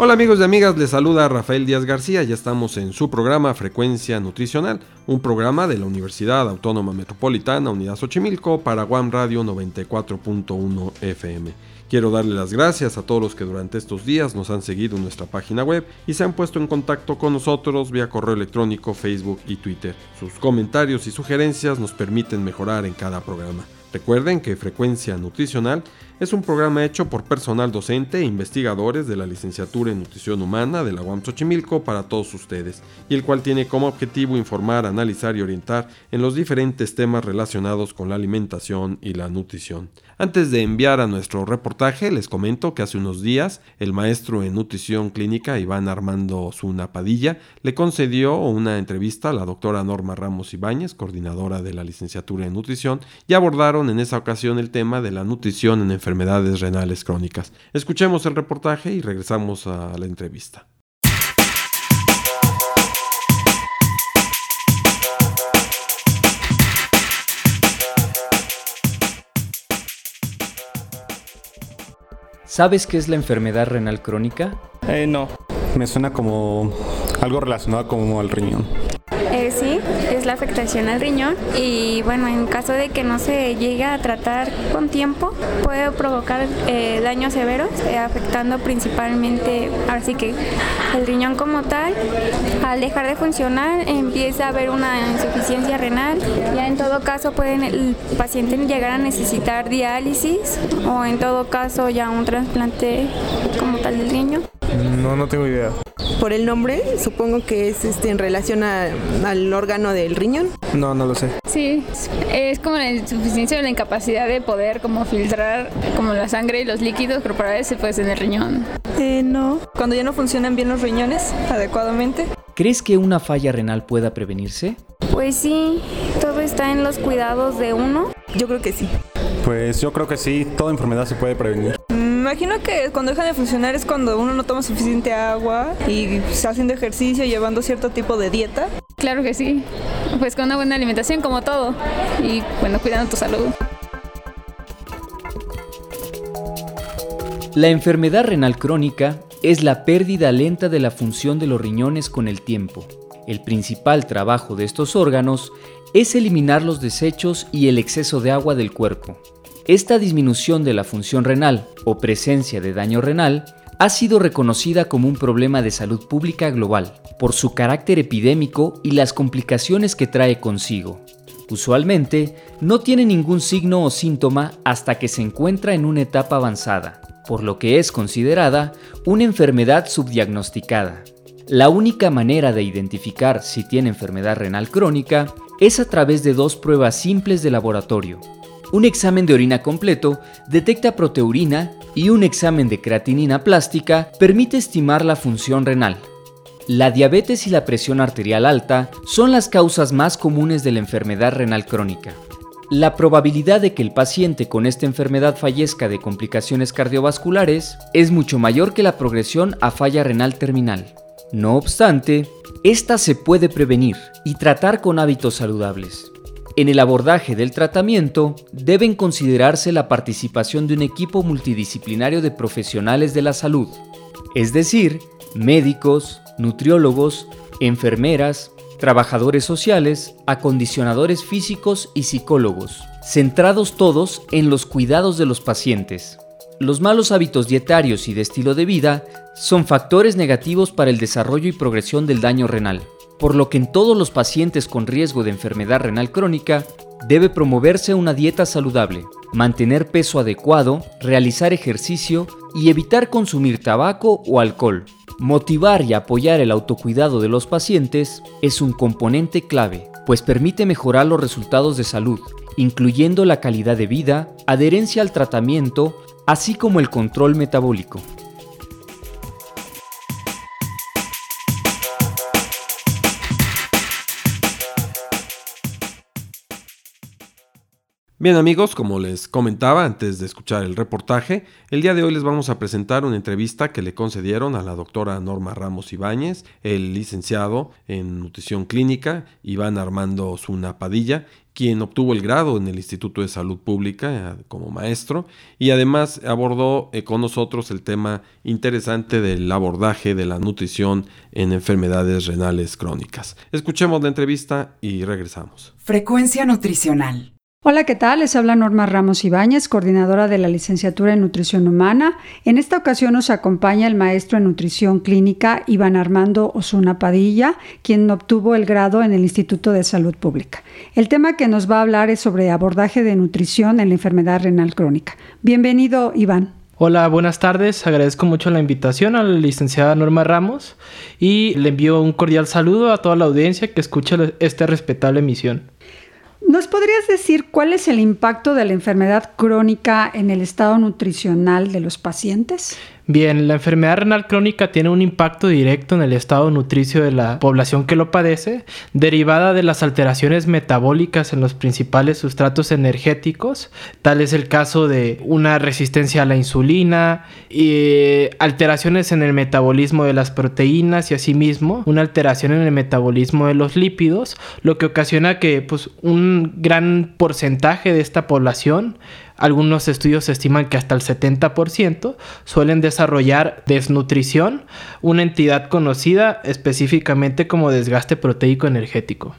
Hola amigos y amigas, les saluda Rafael Díaz García, ya estamos en su programa Frecuencia Nutricional, un programa de la Universidad Autónoma Metropolitana Unidad Xochimilco para Guam Radio 94.1 FM. Quiero darle las gracias a todos los que durante estos días nos han seguido en nuestra página web y se han puesto en contacto con nosotros vía correo electrónico, Facebook y Twitter. Sus comentarios y sugerencias nos permiten mejorar en cada programa. Recuerden que Frecuencia Nutricional es un programa hecho por personal docente e investigadores de la licenciatura en Nutrición Humana de la UAM Xochimilco para todos ustedes, y el cual tiene como objetivo informar, analizar y orientar en los diferentes temas relacionados con la alimentación y la nutrición. Antes de enviar a nuestro reportaje, les comento que hace unos días el maestro en nutrición clínica Iván Armando Zuna Padilla le concedió una entrevista a la doctora Norma Ramos Ibáñez, coordinadora de la licenciatura en nutrición, y abordaron en esa ocasión el tema de la nutrición en enfermedades renales crónicas. Escuchemos el reportaje y regresamos a la entrevista. ¿Sabes qué es la enfermedad renal crónica? Eh, no, me suena como algo relacionado como al riñón. La afectación al riñón y bueno, en caso de que no se llegue a tratar con tiempo, puede provocar eh, daños severos, eh, afectando principalmente, así que el riñón como tal, al dejar de funcionar, empieza a haber una insuficiencia renal. Ya en todo caso, puede el paciente llegar a necesitar diálisis o en todo caso ya un trasplante como tal del riñón. No, no tengo idea. Por el nombre, supongo que es este en relación al órgano del riñón. No, no lo sé. Sí, es como la insuficiencia o la incapacidad de poder como filtrar como la sangre y los líquidos corporales pues en el riñón. Eh, no. Cuando ya no funcionan bien los riñones adecuadamente. ¿Crees que una falla renal pueda prevenirse? Pues sí, todo está en los cuidados de uno. Yo creo que sí. Pues yo creo que sí, toda enfermedad se puede prevenir. Imagino que cuando dejan de funcionar es cuando uno no toma suficiente agua y está haciendo ejercicio, llevando cierto tipo de dieta. Claro que sí, pues con una buena alimentación como todo y bueno, cuidando tu salud. La enfermedad renal crónica es la pérdida lenta de la función de los riñones con el tiempo. El principal trabajo de estos órganos es eliminar los desechos y el exceso de agua del cuerpo. Esta disminución de la función renal o presencia de daño renal ha sido reconocida como un problema de salud pública global por su carácter epidémico y las complicaciones que trae consigo. Usualmente no tiene ningún signo o síntoma hasta que se encuentra en una etapa avanzada, por lo que es considerada una enfermedad subdiagnosticada. La única manera de identificar si tiene enfermedad renal crónica es a través de dos pruebas simples de laboratorio. Un examen de orina completo detecta proteurina y un examen de creatinina plástica permite estimar la función renal. La diabetes y la presión arterial alta son las causas más comunes de la enfermedad renal crónica. La probabilidad de que el paciente con esta enfermedad fallezca de complicaciones cardiovasculares es mucho mayor que la progresión a falla renal terminal. No obstante, esta se puede prevenir y tratar con hábitos saludables. En el abordaje del tratamiento deben considerarse la participación de un equipo multidisciplinario de profesionales de la salud, es decir, médicos, nutriólogos, enfermeras, trabajadores sociales, acondicionadores físicos y psicólogos, centrados todos en los cuidados de los pacientes. Los malos hábitos dietarios y de estilo de vida son factores negativos para el desarrollo y progresión del daño renal por lo que en todos los pacientes con riesgo de enfermedad renal crónica debe promoverse una dieta saludable, mantener peso adecuado, realizar ejercicio y evitar consumir tabaco o alcohol. Motivar y apoyar el autocuidado de los pacientes es un componente clave, pues permite mejorar los resultados de salud, incluyendo la calidad de vida, adherencia al tratamiento, así como el control metabólico. Bien amigos, como les comentaba antes de escuchar el reportaje, el día de hoy les vamos a presentar una entrevista que le concedieron a la doctora Norma Ramos Ibáñez, el licenciado en nutrición clínica Iván Armando Zuna Padilla, quien obtuvo el grado en el Instituto de Salud Pública eh, como maestro y además abordó eh, con nosotros el tema interesante del abordaje de la nutrición en enfermedades renales crónicas. Escuchemos la entrevista y regresamos. Frecuencia nutricional. Hola, ¿qué tal? Les habla Norma Ramos Ibáñez, coordinadora de la licenciatura en Nutrición Humana. En esta ocasión nos acompaña el maestro en Nutrición Clínica Iván Armando Osuna Padilla, quien obtuvo el grado en el Instituto de Salud Pública. El tema que nos va a hablar es sobre abordaje de nutrición en la enfermedad renal crónica. Bienvenido, Iván. Hola, buenas tardes. Agradezco mucho la invitación a la licenciada Norma Ramos y le envío un cordial saludo a toda la audiencia que escucha esta respetable emisión. ¿Nos podrías decir cuál es el impacto de la enfermedad crónica en el estado nutricional de los pacientes? Bien, la enfermedad renal crónica tiene un impacto directo en el estado nutricio de la población que lo padece, derivada de las alteraciones metabólicas en los principales sustratos energéticos, tal es el caso de una resistencia a la insulina, y alteraciones en el metabolismo de las proteínas y asimismo una alteración en el metabolismo de los lípidos, lo que ocasiona que pues, un gran porcentaje de esta población algunos estudios estiman que hasta el 70% suelen desarrollar desnutrición, una entidad conocida específicamente como desgaste proteico energético.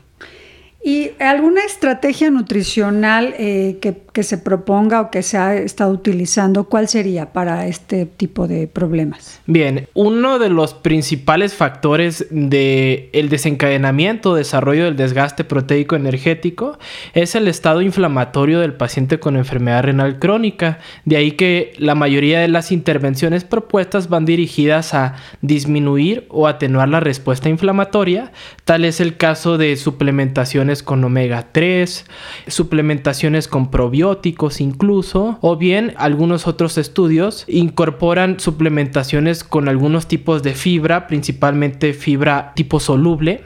¿Y alguna estrategia nutricional eh, que, se proponga o que se ha estado utilizando, cuál sería para este tipo de problemas? Bien, uno de los principales factores del el desencadenamiento desarrollo del desgaste proteico energético es el estado inflamatorio del paciente con enfermedad renal crónica. De ahí que la mayoría de las intervenciones propuestas van dirigidas a disminuir o atenuar la respuesta inflamatoria. Tal es el caso de suplementación con omega 3, suplementaciones con probióticos incluso, o bien algunos otros estudios incorporan suplementaciones con algunos tipos de fibra, principalmente fibra tipo soluble,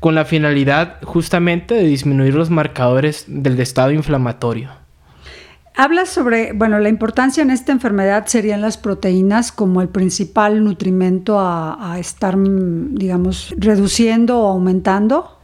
con la finalidad justamente de disminuir los marcadores del estado inflamatorio. Hablas sobre, bueno, la importancia en esta enfermedad serían las proteínas como el principal nutrimento a, a estar, digamos, reduciendo o aumentando.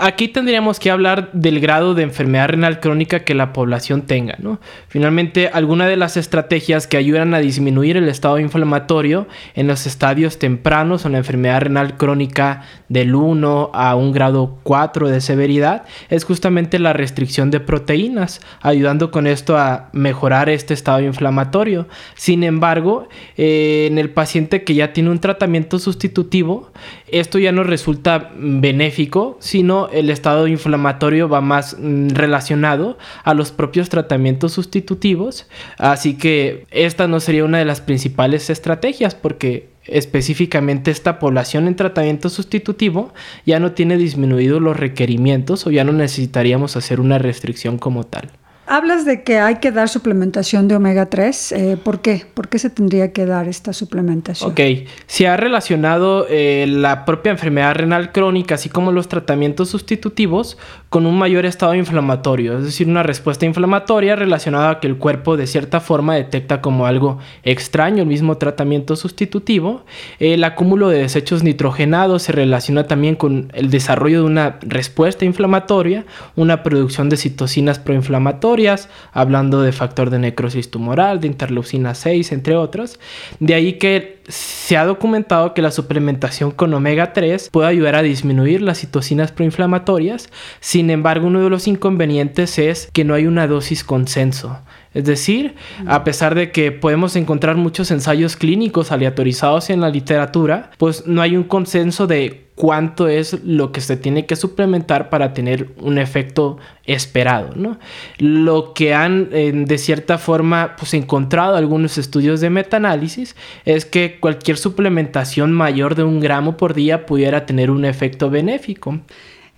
Aquí tendríamos que hablar del grado de enfermedad renal crónica que la población tenga. ¿no? Finalmente, alguna de las estrategias que ayudan a disminuir el estado inflamatorio en los estadios tempranos o la enfermedad renal crónica del 1 a un grado 4 de severidad es justamente la restricción de proteínas, ayudando con esto a mejorar este estado inflamatorio. Sin embargo, eh, en el paciente que ya tiene un tratamiento sustitutivo, esto ya no resulta benéfico, sino el estado inflamatorio va más mm, relacionado a los propios tratamientos sustitutivos, así que esta no sería una de las principales estrategias porque específicamente esta población en tratamiento sustitutivo ya no tiene disminuidos los requerimientos o ya no necesitaríamos hacer una restricción como tal. Hablas de que hay que dar suplementación de omega 3. Eh, ¿Por qué? ¿Por qué se tendría que dar esta suplementación? Ok, se ha relacionado eh, la propia enfermedad renal crónica, así como los tratamientos sustitutivos, con un mayor estado inflamatorio, es decir, una respuesta inflamatoria relacionada a que el cuerpo de cierta forma detecta como algo extraño el mismo tratamiento sustitutivo. El acúmulo de desechos nitrogenados se relaciona también con el desarrollo de una respuesta inflamatoria, una producción de citocinas proinflamatorias hablando de factor de necrosis tumoral, de interleucina 6, entre otros. De ahí que se ha documentado que la suplementación con omega 3 puede ayudar a disminuir las citocinas proinflamatorias. Sin embargo, uno de los inconvenientes es que no hay una dosis consenso. Es decir, a pesar de que podemos encontrar muchos ensayos clínicos aleatorizados en la literatura, pues no hay un consenso de cuánto es lo que se tiene que suplementar para tener un efecto esperado. ¿no? Lo que han de cierta forma pues, encontrado algunos estudios de metaanálisis es que cualquier suplementación mayor de un gramo por día pudiera tener un efecto benéfico.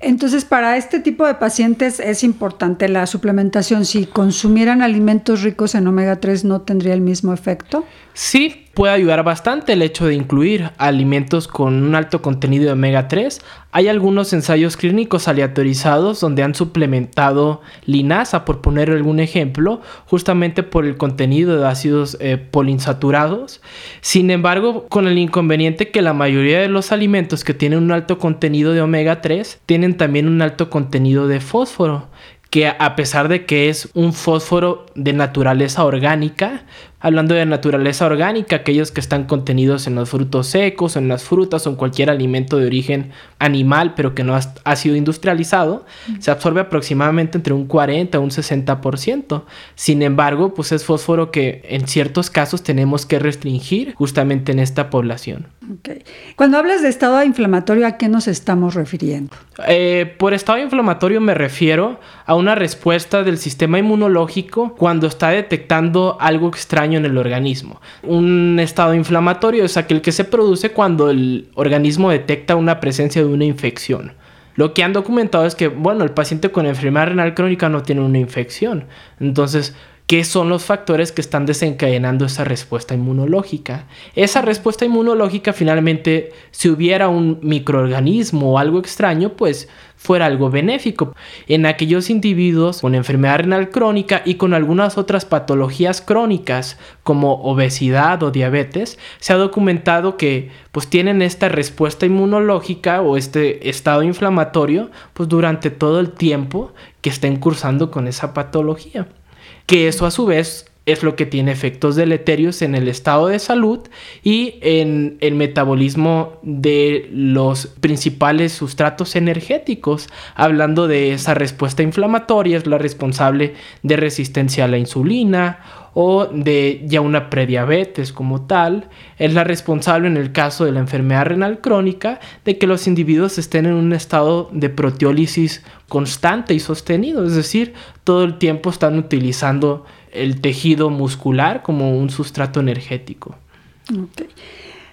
Entonces, para este tipo de pacientes es importante la suplementación. Si consumieran alimentos ricos en omega 3, ¿no tendría el mismo efecto? Sí, puede ayudar bastante el hecho de incluir alimentos con un alto contenido de omega 3. Hay algunos ensayos clínicos aleatorizados donde han suplementado linaza, por poner algún ejemplo, justamente por el contenido de ácidos eh, poliinsaturados. Sin embargo, con el inconveniente que la mayoría de los alimentos que tienen un alto contenido de omega 3 tienen también un alto contenido de fósforo que a pesar de que es un fósforo de naturaleza orgánica, hablando de naturaleza orgánica, aquellos que están contenidos en los frutos secos, en las frutas o en cualquier alimento de origen animal, pero que no ha, sido industrializado, se absorbe aproximadamente entre un 40 a un 60%. Sin embargo, pues es fósforo que en ciertos casos tenemos que restringir justamente en esta población. Cuando hablas de estado inflamatorio, ¿a qué nos estamos refiriendo? Eh, por estado inflamatorio me refiero a una respuesta del sistema inmunológico cuando está detectando algo extraño en el organismo. Un estado inflamatorio es aquel que se produce cuando el organismo detecta una presencia de una infección. Lo que han documentado es que, bueno, el paciente con enfermedad renal crónica no tiene una infección. Entonces, qué son los factores que están desencadenando esa respuesta inmunológica. Esa respuesta inmunológica finalmente, si hubiera un microorganismo o algo extraño, pues fuera algo benéfico. En aquellos individuos con enfermedad renal crónica y con algunas otras patologías crónicas como obesidad o diabetes, se ha documentado que pues tienen esta respuesta inmunológica o este estado inflamatorio pues durante todo el tiempo que estén cursando con esa patología que eso a su vez es lo que tiene efectos deleterios en el estado de salud y en el metabolismo de los principales sustratos energéticos. Hablando de esa respuesta inflamatoria, es la responsable de resistencia a la insulina o de ya una prediabetes como tal, es la responsable en el caso de la enfermedad renal crónica de que los individuos estén en un estado de proteólisis constante y sostenido, es decir, todo el tiempo están utilizando el tejido muscular como un sustrato energético.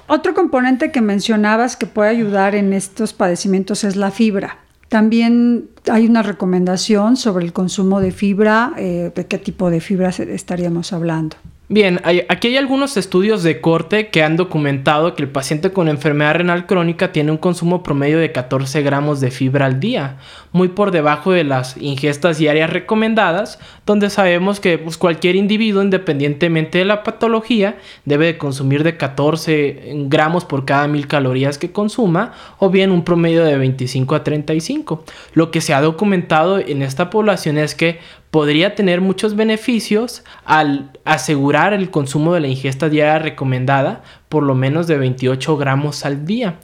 Otro componente que mencionabas que puede ayudar en estos padecimientos es la fibra. También hay una recomendación sobre el consumo de fibra, eh, de qué tipo de fibra estaríamos hablando. Bien, aquí hay algunos estudios de corte que han documentado que el paciente con enfermedad renal crónica tiene un consumo promedio de 14 gramos de fibra al día, muy por debajo de las ingestas diarias recomendadas, donde sabemos que pues, cualquier individuo, independientemente de la patología, debe de consumir de 14 gramos por cada mil calorías que consuma, o bien un promedio de 25 a 35. Lo que se ha documentado en esta población es que podría tener muchos beneficios al asegurar el consumo de la ingesta diaria recomendada por lo menos de 28 gramos al día.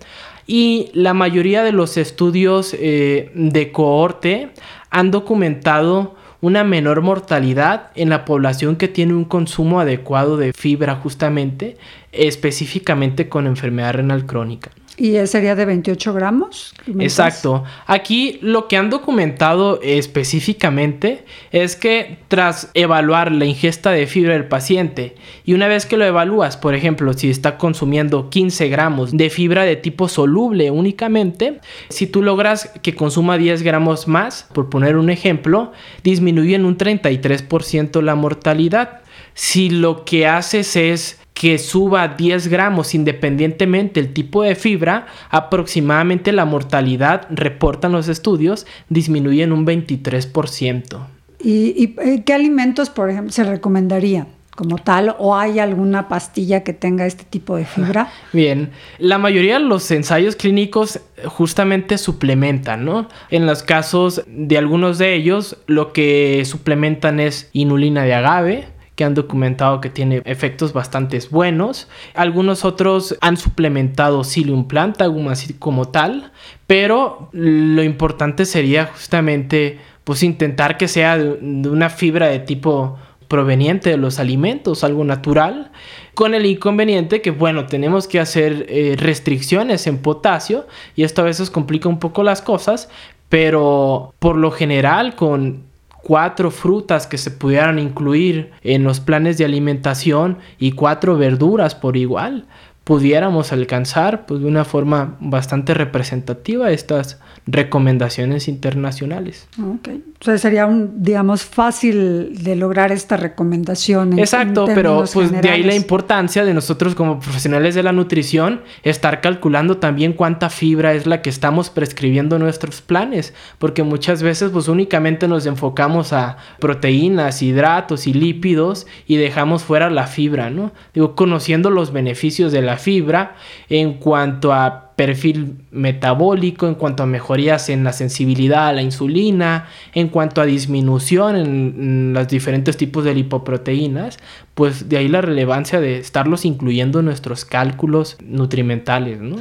Y la mayoría de los estudios eh, de cohorte han documentado una menor mortalidad en la población que tiene un consumo adecuado de fibra justamente, específicamente con enfermedad renal crónica. ¿Y sería de 28 gramos? Exacto. Aquí lo que han documentado específicamente es que tras evaluar la ingesta de fibra del paciente y una vez que lo evalúas, por ejemplo, si está consumiendo 15 gramos de fibra de tipo soluble únicamente, si tú logras que consuma 10 gramos más, por poner un ejemplo, disminuye en un 33% la mortalidad. Si lo que haces es que suba 10 gramos independientemente el tipo de fibra, aproximadamente la mortalidad, reportan los estudios, disminuye en un 23%. ¿Y, eh, qué alimentos, por ejemplo, se recomendaría? como tal o hay alguna pastilla que tenga este tipo de fibra? Bien, la mayoría de los ensayos clínicos justamente suplementan, ¿no? En los casos de algunos de ellos, lo que suplementan es inulina de agave, que han documentado que tiene efectos bastante buenos. Algunos otros han suplementado psyllium plantagum así como tal, pero lo importante sería justamente pues intentar que sea de, una fibra de tipo proveniente de los alimentos, algo natural, con el inconveniente que, bueno, tenemos que hacer eh, restricciones en potasio y esto a veces complica un poco las cosas, pero por lo general con cuatro frutas que se pudieran incluir en los planes de alimentación y cuatro verduras por igual, pudiéramos alcanzar pues, de una forma bastante representativa estas recomendaciones internacionales. Okay. O sea, sería un, digamos, fácil de lograr esta recomendación. Exacto, pero pues de ahí la importancia de nosotros como profesionales de la nutrición estar calculando también cuánta fibra es la que estamos prescribiendo nuestros planes, porque muchas veces pues únicamente nos enfocamos a proteínas, hidratos y lípidos y dejamos fuera la fibra, ¿no? Digo, conociendo los beneficios de la fibra en cuanto a perfil metabólico, en cuanto a mejorías en la sensibilidad a la insulina, en cuanto a disminución en, los diferentes tipos de lipoproteínas, pues de ahí la relevancia de estarlos incluyendo en nuestros cálculos nutrimentales, ¿no?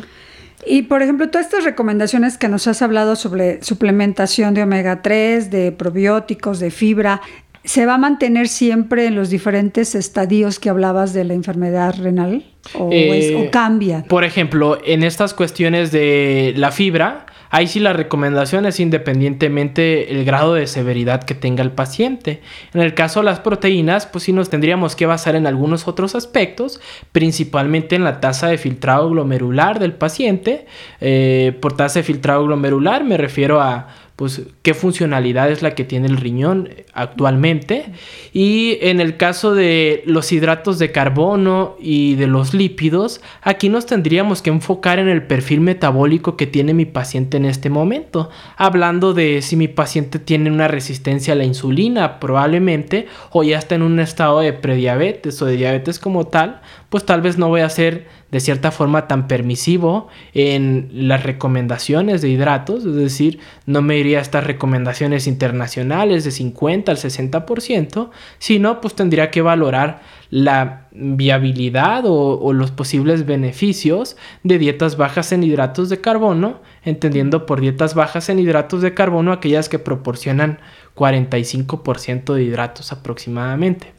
Y por ejemplo, todas estas recomendaciones que nos has hablado sobre suplementación de omega 3, de probióticos, de fibra, ¿se va a mantener siempre en los diferentes estadios que hablabas de la enfermedad renal? ¿O, eh, cambia? Por ejemplo, en estas cuestiones de la fibra, ahí sí la recomendación es independientemente el grado de severidad que tenga el paciente. En el caso de las proteínas, pues sí nos tendríamos que basar en algunos otros aspectos, principalmente en la tasa de filtrado glomerular del paciente. Eh, por tasa de filtrado glomerular me refiero a pues qué funcionalidad es la que tiene el riñón actualmente. Y en el caso de los hidratos de carbono y de los lípidos, aquí nos tendríamos que enfocar en el perfil metabólico que tiene mi paciente en este momento. Hablando de si mi paciente tiene una resistencia a la insulina, probablemente, o ya está en un estado de prediabetes o de diabetes como tal, pues tal vez no voy a ser de cierta forma tan permisivo en las recomendaciones de hidratos, es decir, no me iría a estas recomendaciones internacionales de 50 al 60%, sino pues tendría que valorar la viabilidad o, los posibles beneficios de dietas bajas en hidratos de carbono, entendiendo por dietas bajas en hidratos de carbono aquellas que proporcionan 45% de hidratos aproximadamente.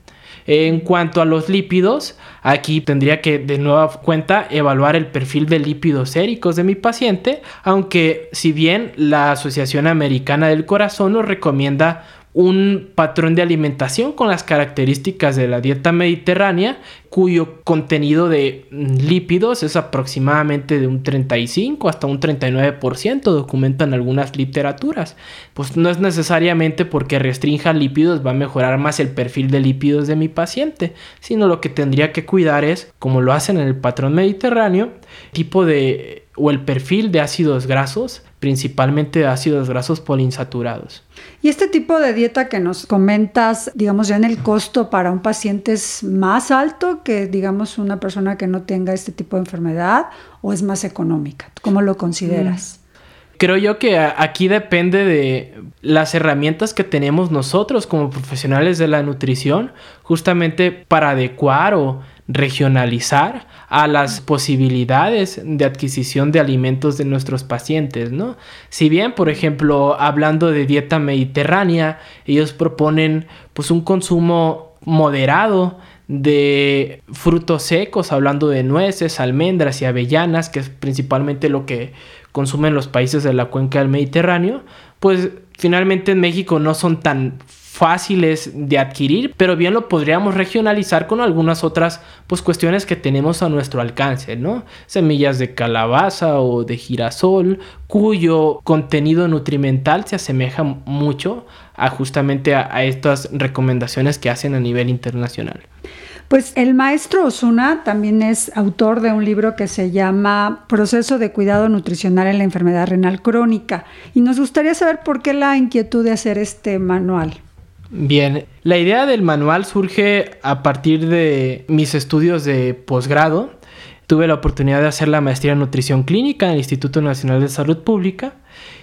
En cuanto a los lípidos, aquí tendría que de nueva cuenta evaluar el perfil de lípidos séricos de mi paciente, aunque si bien la Asociación Americana del Corazón nos recomienda un patrón de alimentación con las características de la dieta mediterránea, cuyo contenido de lípidos es aproximadamente de un 35 hasta un 39%, documentan algunas literaturas. Pues no es necesariamente porque restrinja lípidos va a mejorar más el perfil de lípidos de mi paciente, sino lo que tendría que cuidar es, como lo hacen en el patrón mediterráneo, tipo de o el perfil de ácidos grasos, principalmente de ácidos grasos poliinsaturados. Y este tipo de dieta que nos comentas, digamos, ya en el costo para un paciente es más alto que, digamos, una persona que no tenga este tipo de enfermedad o es más económica. ¿Cómo lo consideras? Mm. Creo yo que aquí depende de las herramientas que tenemos nosotros como profesionales de la nutrición, justamente para adecuar o regionalizar a las posibilidades de adquisición de alimentos de nuestros pacientes, ¿no? Si bien, por ejemplo, hablando de dieta mediterránea, ellos proponen pues un consumo moderado de frutos secos, hablando de nueces, almendras y avellanas, que es principalmente lo que consumen los países de la cuenca del Mediterráneo, pues finalmente en México no son tan fáciles de adquirir, pero bien lo podríamos regionalizar con algunas otras pues cuestiones que tenemos a nuestro alcance, ¿no? Semillas de calabaza o de girasol, cuyo contenido nutrimental se asemeja mucho a justamente a, estas recomendaciones que hacen a nivel internacional. Pues el maestro Osuna también es autor de un libro que se llama Proceso de cuidado nutricional en la enfermedad renal crónica y nos gustaría saber por qué la inquietud de hacer este manual. Bien, la idea del manual surge a partir de mis estudios de posgrado. Tuve la oportunidad de hacer la maestría en nutrición clínica en el Instituto Nacional de Salud Pública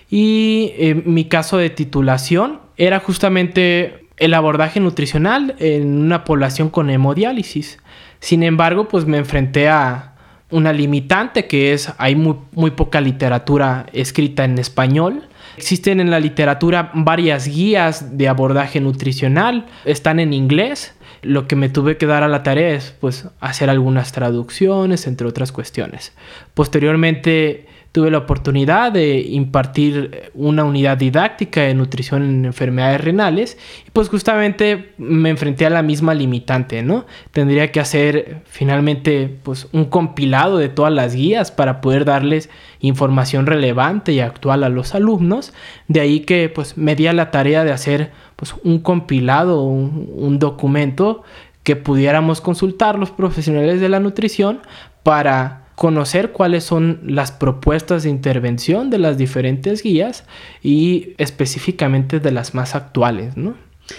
y eh, mi caso de titulación era justamente el abordaje nutricional en una población con hemodiálisis. Sin embargo, pues me enfrenté a una limitante que es hay muy, poca literatura escrita en español Existen en la literatura varias guías de abordaje nutricional, están en inglés. Lo que me tuve que dar a la tarea es pues hacer algunas traducciones, entre otras cuestiones. Posteriormente tuve la oportunidad de impartir una unidad didáctica de nutrición en enfermedades renales y pues justamente me enfrenté a la misma limitante, ¿no? Tendría que hacer finalmente pues un compilado de todas las guías para poder darles información relevante y actual a los alumnos, de ahí que pues me di a la tarea de hacer pues un compilado, un, un documento que pudiéramos consultar los profesionales de la nutrición para conocer cuáles son las propuestas de intervención de las diferentes guías y específicamente de las más actuales, ¿no?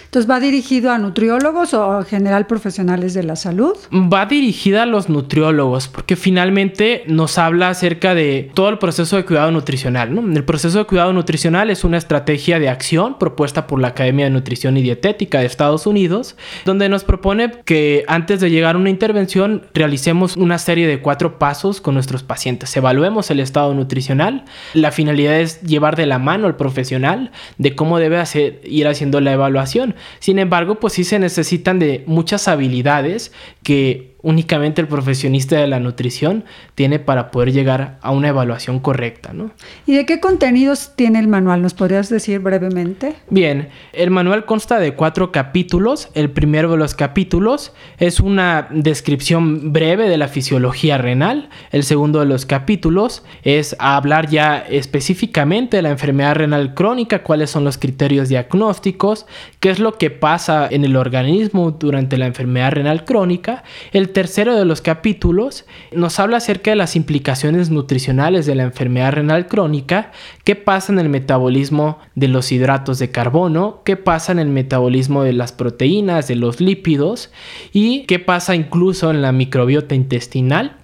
Entonces, ¿va dirigido a nutriólogos o en general profesionales de la salud? Va dirigida a los nutriólogos, porque finalmente nos habla acerca de todo el proceso de cuidado nutricional. ¿no? El proceso de cuidado nutricional es una estrategia de acción propuesta por la Academia de Nutrición y Dietética de Estados Unidos, donde nos propone que antes de llegar a una intervención realicemos una serie de cuatro pasos con nuestros pacientes. Evaluemos el estado nutricional. La finalidad es llevar de la mano al profesional de cómo debe hacer, ir haciendo la evaluación sin embargo, pues sí se necesitan de muchas habilidades que únicamente el profesionista de la nutrición tiene para poder llegar a una evaluación correcta, ¿no? ¿Y de qué contenidos tiene el manual? ¿Nos podrías decir brevemente? Bien, el manual consta de cuatro capítulos. El primero de los capítulos es una descripción breve de la fisiología renal. El segundo de los capítulos es hablar ya específicamente de la enfermedad renal crónica, cuáles son los criterios diagnósticos, qué es lo que pasa en el organismo durante la enfermedad renal crónica. El tercero de los capítulos nos habla acerca de las implicaciones nutricionales de la enfermedad renal crónica, qué pasa en el metabolismo de los hidratos de carbono, qué pasa en el metabolismo de las proteínas, de los lípidos y qué pasa incluso en la microbiota intestinal.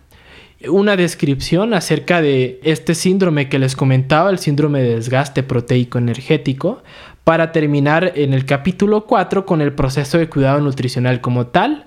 Una descripción acerca de este síndrome que les comentaba, el síndrome de desgaste proteico energético, para terminar en el capítulo 4 con el proceso de cuidado nutricional como tal,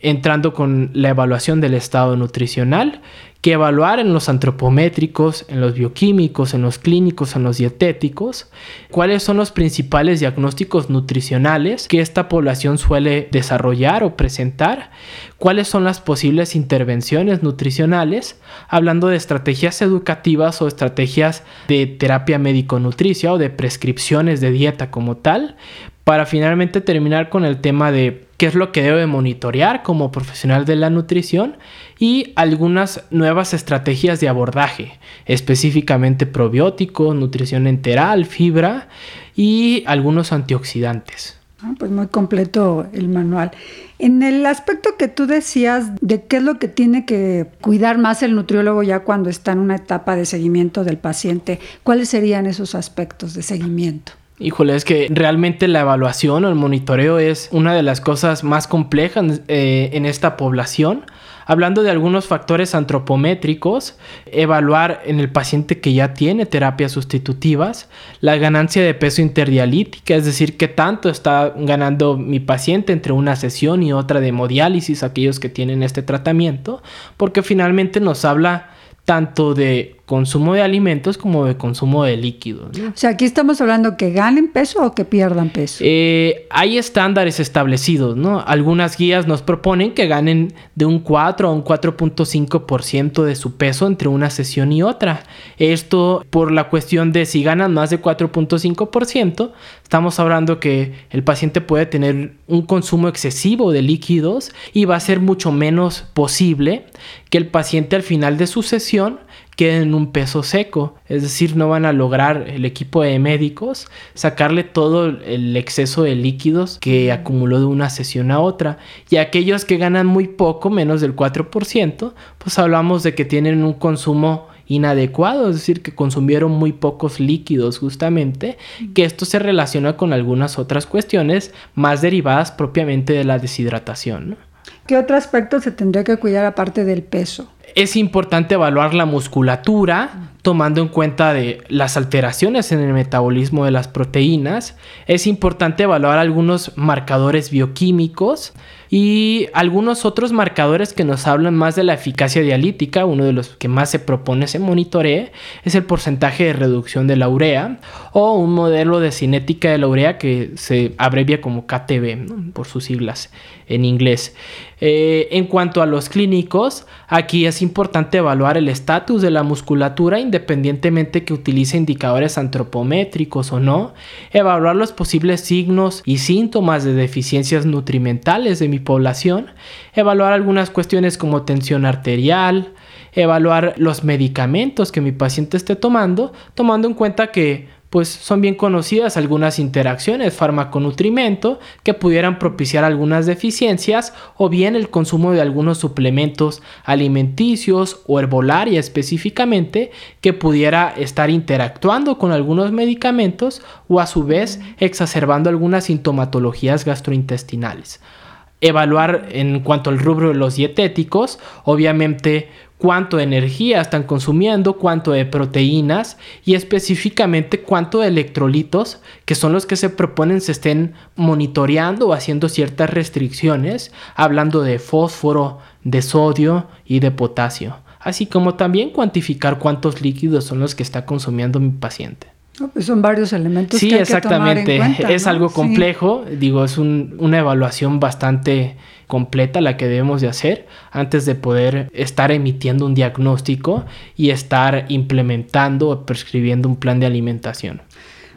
entrando con la evaluación del estado nutricional, que evaluar en los antropométricos, en los bioquímicos, en los clínicos, en los dietéticos, cuáles son los principales diagnósticos nutricionales que esta población suele desarrollar o presentar, cuáles son las posibles intervenciones nutricionales, hablando de estrategias educativas o estrategias de terapia médico-nutricia o de prescripciones de dieta como tal, para finalmente terminar con el tema de qué es lo que debe monitorear como profesional de la nutrición y algunas nuevas estrategias de abordaje, específicamente probióticos, nutrición enteral, fibra y algunos antioxidantes. Ah, pues muy completo el manual. En el aspecto que tú decías de qué es lo que tiene que cuidar más el nutriólogo ya cuando está en una etapa de seguimiento del paciente, ¿cuáles serían esos aspectos de seguimiento? Híjole, es que realmente la evaluación o el monitoreo es una de las cosas más complejas eh, en esta población. Hablando de algunos factores antropométricos, evaluar en el paciente que ya tiene terapias sustitutivas, la ganancia de peso interdialítica, es decir, qué tanto está ganando mi paciente entre una sesión y otra de hemodiálisis, aquellos que tienen este tratamiento, porque finalmente nos habla tanto de consumo de alimentos como de consumo de líquidos. O sea, aquí estamos hablando que ganen peso o que pierdan peso. Eh, hay estándares establecidos, ¿no? Algunas guías nos proponen que ganen de un 4 a un 4.5% de su peso entre una sesión y otra. Esto por la cuestión de si ganan más de 4.5%, estamos hablando que el paciente puede tener un consumo excesivo de líquidos y va a ser mucho menos posible que el paciente al final de su sesión queden en un peso seco, es decir, no van a lograr el equipo de médicos sacarle todo el exceso de líquidos que acumuló de una sesión a otra. Y aquellos que ganan muy poco, menos del 4%, pues hablamos de que tienen un consumo inadecuado, es decir, que consumieron muy pocos líquidos justamente, que esto se relaciona con algunas otras cuestiones más derivadas propiamente de la deshidratación. ¿Qué otro aspecto se tendría que cuidar aparte del peso? Es importante evaluar la musculatura tomando en cuenta de las alteraciones en el metabolismo de las proteínas. Es importante evaluar algunos marcadores bioquímicos y algunos otros marcadores que nos hablan más de la eficacia dialítica, uno de los que más se propone se monitoree, es el porcentaje de reducción de la urea o un modelo de cinética de la urea que se abrevia como KTB por sus siglas en inglés. Eh, en cuanto a los clínicos, aquí es importante evaluar el estatus de la musculatura independientemente que utilice indicadores antropométricos o no, evaluar los posibles signos y síntomas de deficiencias nutrimentales de mi población, evaluar algunas cuestiones como tensión arterial, evaluar los medicamentos que mi paciente esté tomando, tomando en cuenta que pues son bien conocidas algunas interacciones fármaco-nutrimento que pudieran propiciar algunas deficiencias o bien el consumo de algunos suplementos alimenticios o herbolaria específicamente que pudiera estar interactuando con algunos medicamentos o a su vez exacerbando algunas sintomatologías gastrointestinales. Evaluar en cuanto al rubro de los dietéticos, obviamente cuánto de energía están consumiendo, cuánto de proteínas y específicamente cuánto de electrolitos, que son los que se proponen se estén monitoreando o haciendo ciertas restricciones, hablando de fósforo, de sodio y de potasio, así como también cuantificar cuántos líquidos son los que está consumiendo mi paciente. Pues son varios elementos. Sí, que hay exactamente. Que tomar en cuenta, es algo complejo. Digo, es una evaluación bastante completa la que debemos de hacer antes de poder estar emitiendo un diagnóstico y estar implementando o prescribiendo un plan de alimentación.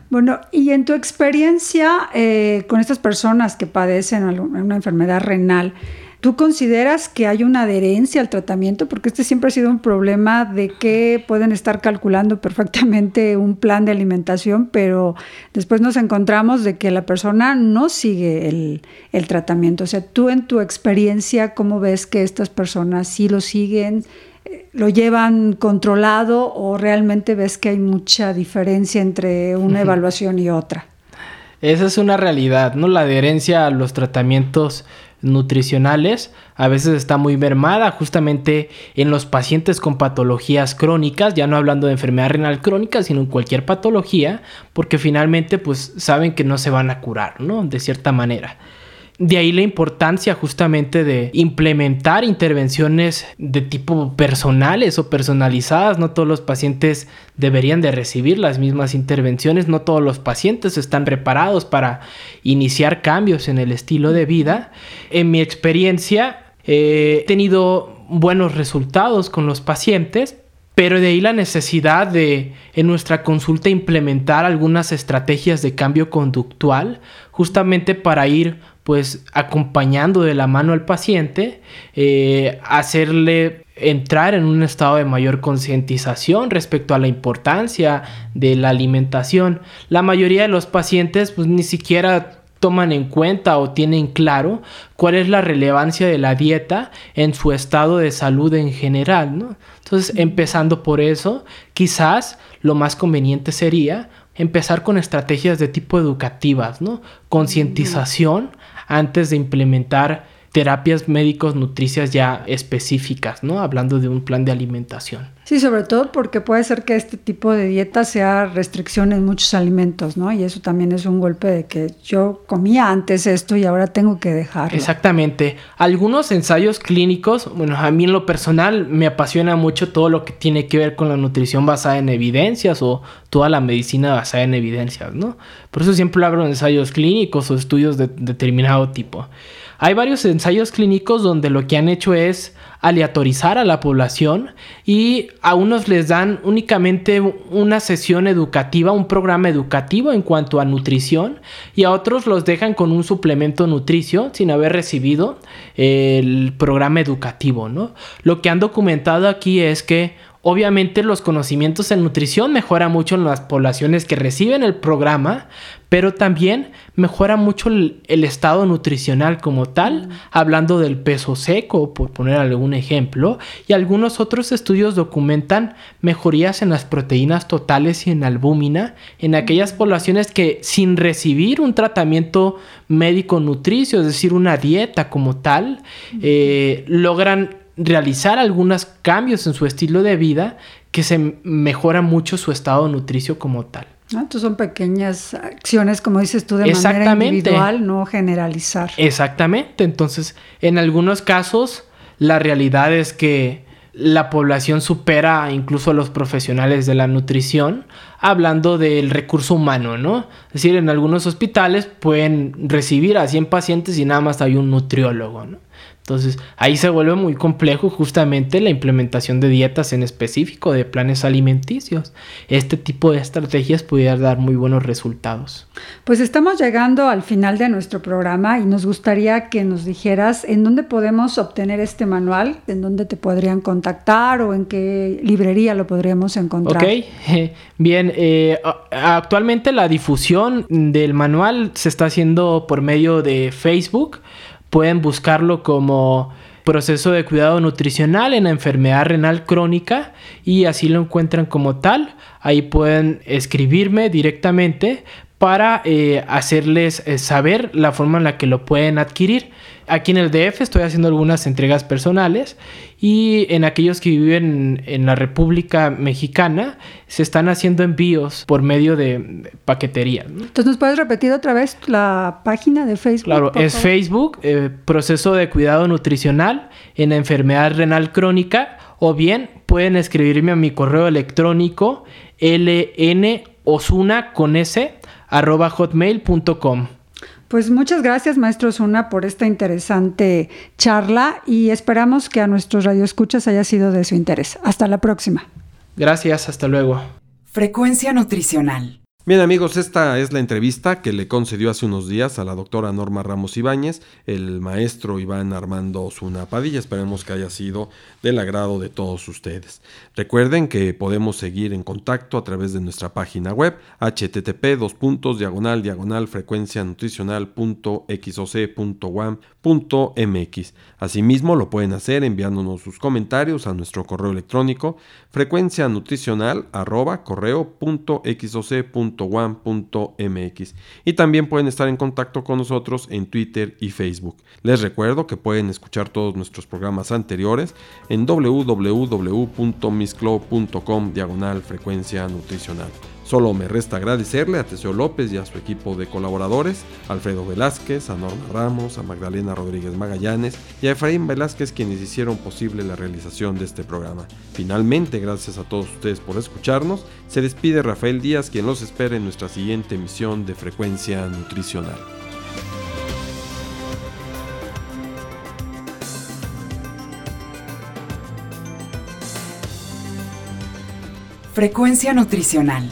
Bueno, y en tu experiencia eh, con estas personas que padecen una enfermedad renal, ¿Tú consideras que hay una adherencia al tratamiento? Porque este siempre ha sido un problema de que pueden estar calculando perfectamente un plan de alimentación, pero después nos encontramos de que la persona no sigue el, el tratamiento. O sea, tú en tu experiencia, ¿cómo ves que estas personas sí lo siguen? Eh, lo llevan controlado o realmente ves que hay mucha diferencia entre una evaluación y otra? Esa es una realidad, ¿no? La adherencia a los tratamientos nutricionales a veces está muy mermada justamente en los pacientes con patologías crónicas, ya no hablando de enfermedad renal crónica, sino en cualquier patología, porque finalmente pues saben que no se van a curar, ¿no? De cierta manera. De ahí la importancia justamente de implementar intervenciones de tipo personales o personalizadas. No todos los pacientes deberían de recibir las mismas intervenciones. No todos los pacientes están preparados para iniciar cambios en el estilo de vida. En mi experiencia he tenido buenos resultados con los pacientes, pero de ahí la necesidad de en nuestra consulta implementar algunas estrategias de cambio conductual justamente para ir pues acompañando de la mano al paciente, eh, hacerle entrar en un estado de mayor concientización respecto a la importancia de la alimentación. La mayoría de los pacientes pues ni siquiera toman en cuenta o tienen claro cuál es la relevancia de la dieta en su estado de salud en general, ¿no? Entonces, empezando por eso, quizás lo más conveniente sería empezar con estrategias de tipo educativas, ¿no? Concientización antes de implementar terapias médicos nutricias ya específicas, ¿no? Hablando de un plan de alimentación. Sí, sobre todo porque puede ser que este tipo de dieta sea restricción en muchos alimentos, ¿no? Y eso también es un golpe de que yo comía antes esto y ahora tengo que dejarlo. Exactamente. Algunos ensayos clínicos, bueno, a mí en lo personal me apasiona mucho todo lo que tiene que ver con la nutrición basada en evidencias o toda la medicina basada en evidencias, ¿no? Por eso siempre hablo de ensayos clínicos o estudios de determinado tipo. Hay varios ensayos clínicos donde lo que han hecho es aleatorizar a la población y a unos les dan únicamente una sesión educativa, un programa educativo en cuanto a nutrición y a otros los dejan con un suplemento nutricio sin haber recibido el programa educativo, ¿no? Lo que han documentado aquí es que Obviamente los conocimientos en nutrición mejoran mucho en las poblaciones que reciben el programa, pero también mejora mucho el, estado nutricional como tal, hablando del peso seco, por poner algún ejemplo, y algunos otros estudios documentan mejorías en las proteínas totales y en albúmina en aquellas poblaciones que sin recibir un tratamiento médico nutricio, es decir, una dieta como tal, eh, logran realizar algunos cambios en su estilo de vida que se mejora mucho su estado nutricio como tal. Estos son pequeñas acciones, como dices tú, de manera individual, no generalizar. Exactamente. Entonces, en algunos casos, la realidad es que la población supera incluso a los profesionales de la nutrición, hablando del recurso humano, ¿no? Es decir, en algunos hospitales pueden recibir a 100 pacientes y nada más hay un nutriólogo, ¿no? Entonces ahí se vuelve muy complejo justamente la implementación de dietas en específico, de planes alimenticios. Este tipo de estrategias pudiera dar muy buenos resultados. Pues estamos llegando al final de nuestro programa y nos gustaría que nos dijeras en dónde podemos obtener este manual, en dónde te podrían contactar o en qué librería lo podríamos encontrar. Ok, bien, eh, actualmente la difusión del manual se está haciendo por medio de Facebook Pueden buscarlo como proceso de cuidado nutricional en la enfermedad renal crónica y así lo encuentran como tal. Ahí pueden escribirme directamente para eh, hacerles eh, saber la forma en la que lo pueden adquirir. Aquí en el DF estoy haciendo algunas entregas personales y en aquellos que viven en la República Mexicana se están haciendo envíos por medio de paquetería. Entonces, ¿nos puedes repetir otra vez la página de Facebook? Claro, es Facebook, eh, Proceso de Cuidado Nutricional en la Enfermedad Renal Crónica, o bien pueden escribirme a mi correo electrónico lnosuna con s arroba hotmail.com. Pues muchas gracias, maestro Zuna, por esta interesante charla y esperamos que a nuestros radioescuchas haya sido de su interés. Hasta la próxima. Gracias, hasta luego. Frecuencia nutricional. Bien amigos, esta es la entrevista que le concedió hace unos días a la doctora Norma Ramos Ibáñez, el maestro Iván Armando Zuna Padilla. Esperemos que haya sido del agrado de todos ustedes. Recuerden que podemos seguir en contacto a través de nuestra página web http diagonal diagonal frecuencia. Asimismo lo pueden hacer enviándonos sus comentarios a nuestro correo electrónico frecuencia nutricional y también pueden estar en contacto con nosotros en Twitter y Facebook. Les recuerdo que pueden escuchar todos nuestros programas anteriores en www.misclub.com diagonal frecuencia nutricional. Solo me resta agradecerle a Teseo López y a su equipo de colaboradores, Alfredo Velázquez, a Norma Ramos, a Magdalena Rodríguez Magallanes y a Efraín Velázquez quienes hicieron posible la realización de este programa. Finalmente, gracias a todos ustedes por escucharnos, se despide Rafael Díaz quien los espera en nuestra siguiente emisión de Frecuencia Nutricional. Frecuencia Nutricional